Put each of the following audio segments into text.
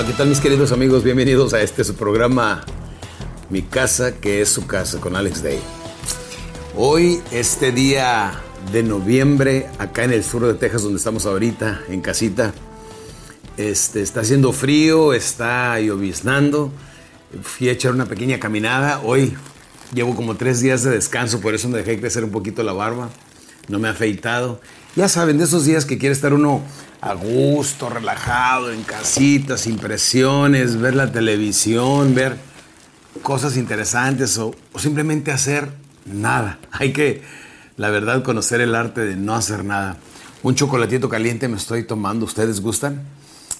Hola, ¿qué tal mis queridos amigos? Bienvenidos a este su programa Mi casa que es su casa con Alex Day. Hoy, este día de noviembre, acá en el sur de Texas, donde estamos ahorita, en casita, este, está haciendo frío, está lloviznando. Fui a echar una pequeña caminada. Hoy llevo como tres días de descanso, por eso me dejé crecer un poquito la barba. No me he afeitado. Ya saben, de esos días que quiere estar uno a gusto, relajado, en casita, sin presiones, ver la televisión, ver cosas interesantes o, o simplemente hacer nada. Hay que, la verdad, conocer el arte de no hacer nada. Un chocolatito caliente me estoy tomando, ¿ustedes gustan?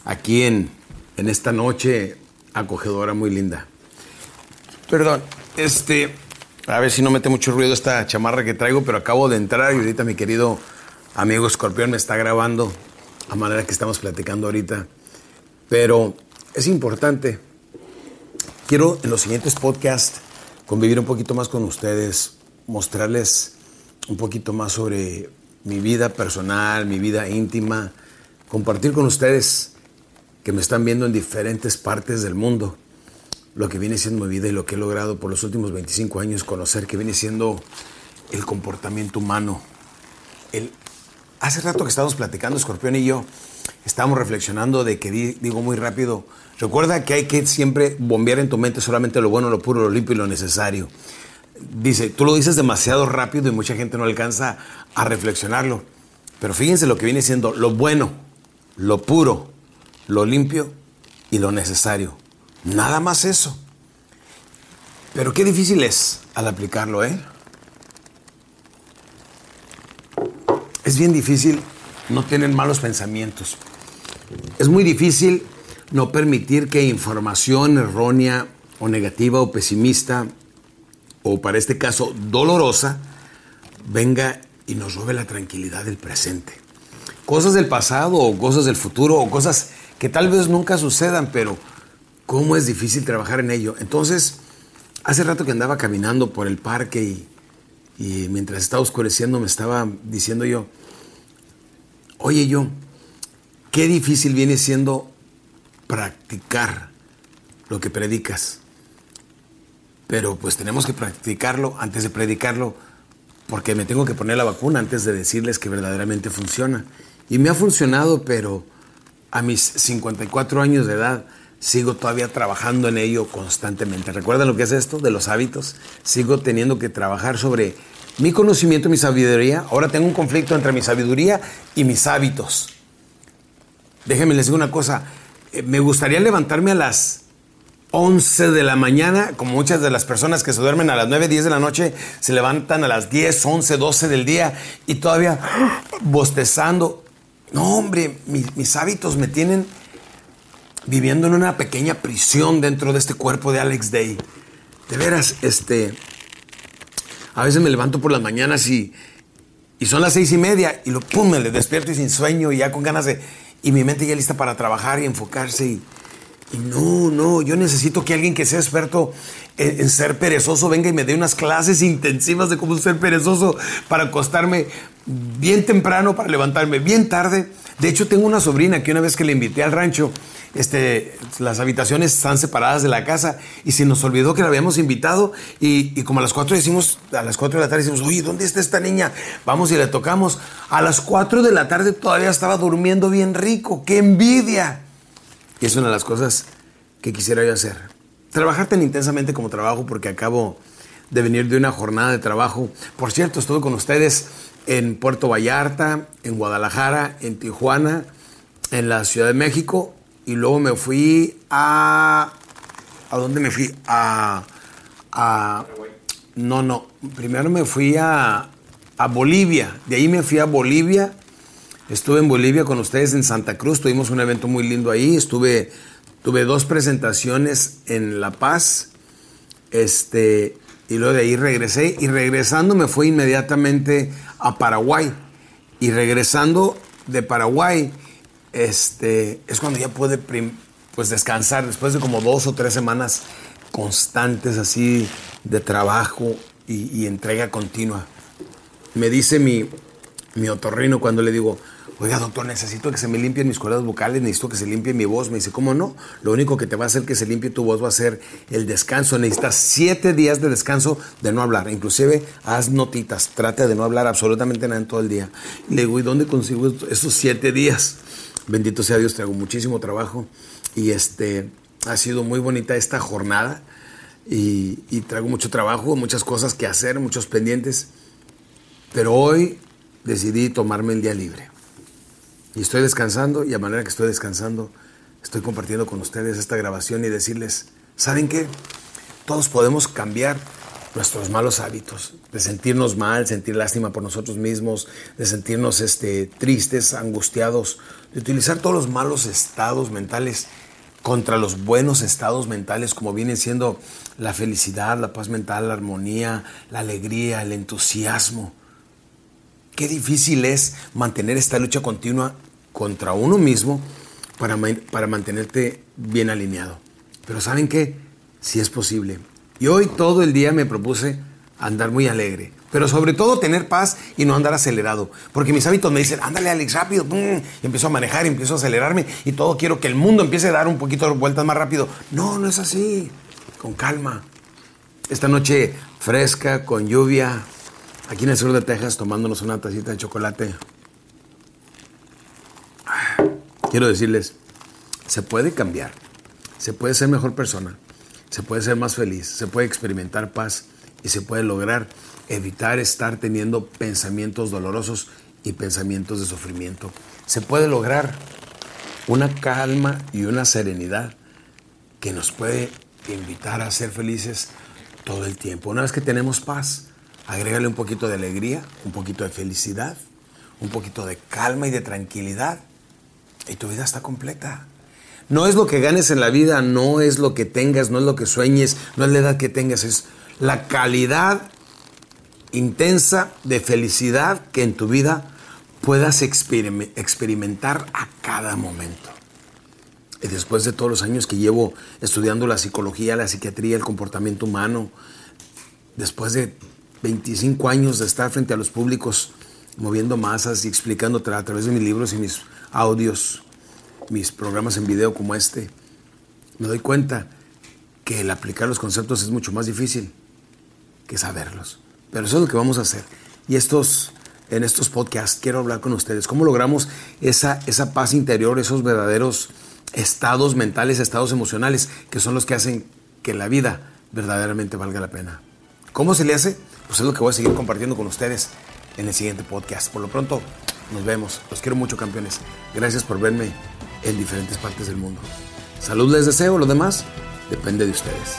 Aquí en, en esta noche acogedora muy linda. Perdón, este, a ver si no mete mucho ruido esta chamarra que traigo, pero acabo de entrar y ahorita mi querido amigo Escorpión me está grabando a manera que estamos platicando ahorita. Pero es importante. Quiero en los siguientes podcasts convivir un poquito más con ustedes, mostrarles un poquito más sobre mi vida personal, mi vida íntima, compartir con ustedes que me están viendo en diferentes partes del mundo lo que viene siendo mi vida y lo que he logrado por los últimos 25 años conocer que viene siendo el comportamiento humano. El, hace rato que estábamos platicando, Escorpión y yo, estábamos reflexionando de que di- digo muy rápido, recuerda que hay que siempre bombear en tu mente solamente lo bueno, lo puro, lo limpio y lo necesario. Dice, tú lo dices demasiado rápido y mucha gente no alcanza a reflexionarlo. Pero fíjense lo que viene siendo lo bueno, lo puro, lo limpio y lo necesario. Nada más eso. Pero qué difícil es al aplicarlo, ¿eh? Es bien difícil no tener malos pensamientos. Es muy difícil no permitir que información errónea o negativa o pesimista o para este caso dolorosa venga y nos robe la tranquilidad del presente. Cosas del pasado o cosas del futuro o cosas que tal vez nunca sucedan, pero cómo es difícil trabajar en ello. Entonces, hace rato que andaba caminando por el parque y, y mientras estaba oscureciendo me estaba diciendo yo, oye yo, qué difícil viene siendo practicar lo que predicas. Pero pues tenemos que practicarlo antes de predicarlo porque me tengo que poner la vacuna antes de decirles que verdaderamente funciona. Y me ha funcionado, pero a mis 54 años de edad sigo todavía trabajando en ello constantemente. ¿Recuerdan lo que es esto de los hábitos? Sigo teniendo que trabajar sobre mi conocimiento, mi sabiduría. Ahora tengo un conflicto entre mi sabiduría y mis hábitos. Déjenme les digo una cosa. Eh, Me gustaría levantarme a las 11 de la mañana, como muchas de las personas que se duermen a las 9, 10 de la noche, se levantan a las 10, 11, 12 del día y todavía bostezando. No, hombre, mis, mis hábitos me tienen viviendo en una pequeña prisión dentro de este cuerpo de Alex Day. De veras, este, a veces me levanto por las mañanas y, y son las seis y media y lo pum, me despierto y sin sueño y ya con ganas de, y mi mente ya lista para trabajar y enfocarse y, no, no, yo necesito que alguien que sea experto en, ser perezoso venga y me dé unas clases intensivas de cómo ser perezoso para acostarme bien temprano, para levantarme bien tarde. De hecho, tengo una sobrina que una vez que le invité al rancho, este, las habitaciones están separadas de la casa y se nos olvidó que la habíamos invitado y, como a las 4 decimos, a las 4 de la tarde decimos, oye, ¿dónde está esta niña? Vamos y le tocamos. A las 4 de la tarde todavía estaba durmiendo bien rico, qué envidia. Y es una de las cosas que quisiera yo hacer. Trabajar tan intensamente como trabajo porque acabo de venir de una jornada de trabajo. Por cierto, estuve con ustedes en Puerto Vallarta, en Guadalajara, en Tijuana, en la Ciudad de México y luego me fui a... ¿A dónde me fui? A... a no, no. Primero me fui a, a Bolivia. De ahí me fui a Bolivia Estuve en Bolivia con ustedes en Santa Cruz, tuvimos un evento muy lindo ahí. Estuve, tuve dos presentaciones en La Paz. Este, y luego de ahí regresé. Y regresando me fui inmediatamente a Paraguay. Y regresando de Paraguay, este, es cuando ya pude pues descansar después de como dos o tres semanas constantes así de trabajo y, y entrega continua. Me dice mi, mi otorrino cuando le digo, Oiga, doctor, necesito que se me limpien mis cuerdas vocales, necesito que se limpie mi voz. Me dice, ¿cómo no? Lo único que te va a hacer que se limpie tu voz va a ser el descanso. Necesitas siete días de descanso de no hablar. Inclusive, haz notitas. Trata de no hablar absolutamente nada en todo el día. Le digo, ¿y dónde consigo esos siete días? Bendito sea Dios, traigo muchísimo trabajo. Y este, ha sido muy bonita esta jornada. Y, y traigo mucho trabajo, muchas cosas que hacer, muchos pendientes. Pero hoy decidí tomarme el día libre. Y estoy descansando y a manera que estoy descansando, estoy compartiendo con ustedes esta grabación y decirles, ¿saben qué? Todos podemos cambiar nuestros malos hábitos, de sentirnos mal, sentir lástima por nosotros mismos, de sentirnos este, tristes, angustiados, de utilizar todos los malos estados mentales contra los buenos estados mentales como vienen siendo la felicidad, la paz mental, la armonía, la alegría, el entusiasmo. Qué difícil es mantener esta lucha continua contra uno mismo para, para mantenerte bien alineado. Pero ¿saben qué? Sí es posible. Y hoy todo el día me propuse andar muy alegre. Pero sobre todo tener paz y no andar acelerado. Porque mis hábitos me dicen, ándale Alex, rápido. Y empiezo a manejar empiezo a acelerarme. Y todo quiero que el mundo empiece a dar un poquito de vueltas más rápido. No, no es así. Con calma. Esta noche fresca, con lluvia, aquí en el sur de Texas tomándonos una tacita de chocolate. Quiero decirles, se puede cambiar, se puede ser mejor persona, se puede ser más feliz, se puede experimentar paz y se puede lograr evitar estar teniendo pensamientos dolorosos y pensamientos de sufrimiento. Se puede lograr una calma y una serenidad que nos puede invitar a ser felices todo el tiempo. Una vez que tenemos paz, agrégale un poquito de alegría, un poquito de felicidad, un poquito de calma y de tranquilidad y tu vida está completa. No es lo que ganes en la vida, no es lo que tengas, no es lo que sueñes, no es la edad que tengas, es la calidad intensa de felicidad que en tu vida puedas experimentar a cada momento. Y después de todos los años que llevo estudiando la psicología, la psiquiatría, el comportamiento humano, después de 25 años de estar frente a los públicos moviendo masas y explicando a través de mis libros y mis audios, mis programas en video como este, me doy cuenta que el aplicar los conceptos es mucho más difícil que saberlos. Pero eso es lo que vamos a hacer. Y estos, en estos podcasts quiero hablar con ustedes. ¿Cómo logramos esa, esa paz interior, esos verdaderos estados mentales, estados emocionales, que son los que hacen que la vida verdaderamente valga la pena? ¿Cómo se le hace? Pues es lo que voy a seguir compartiendo con ustedes en el siguiente podcast. Por lo pronto, nos vemos. Los quiero mucho, campeones. Gracias por verme en diferentes partes del mundo. Salud les deseo, lo demás depende de ustedes.